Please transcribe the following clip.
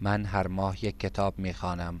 من هر ماه یک کتاب می خوانم.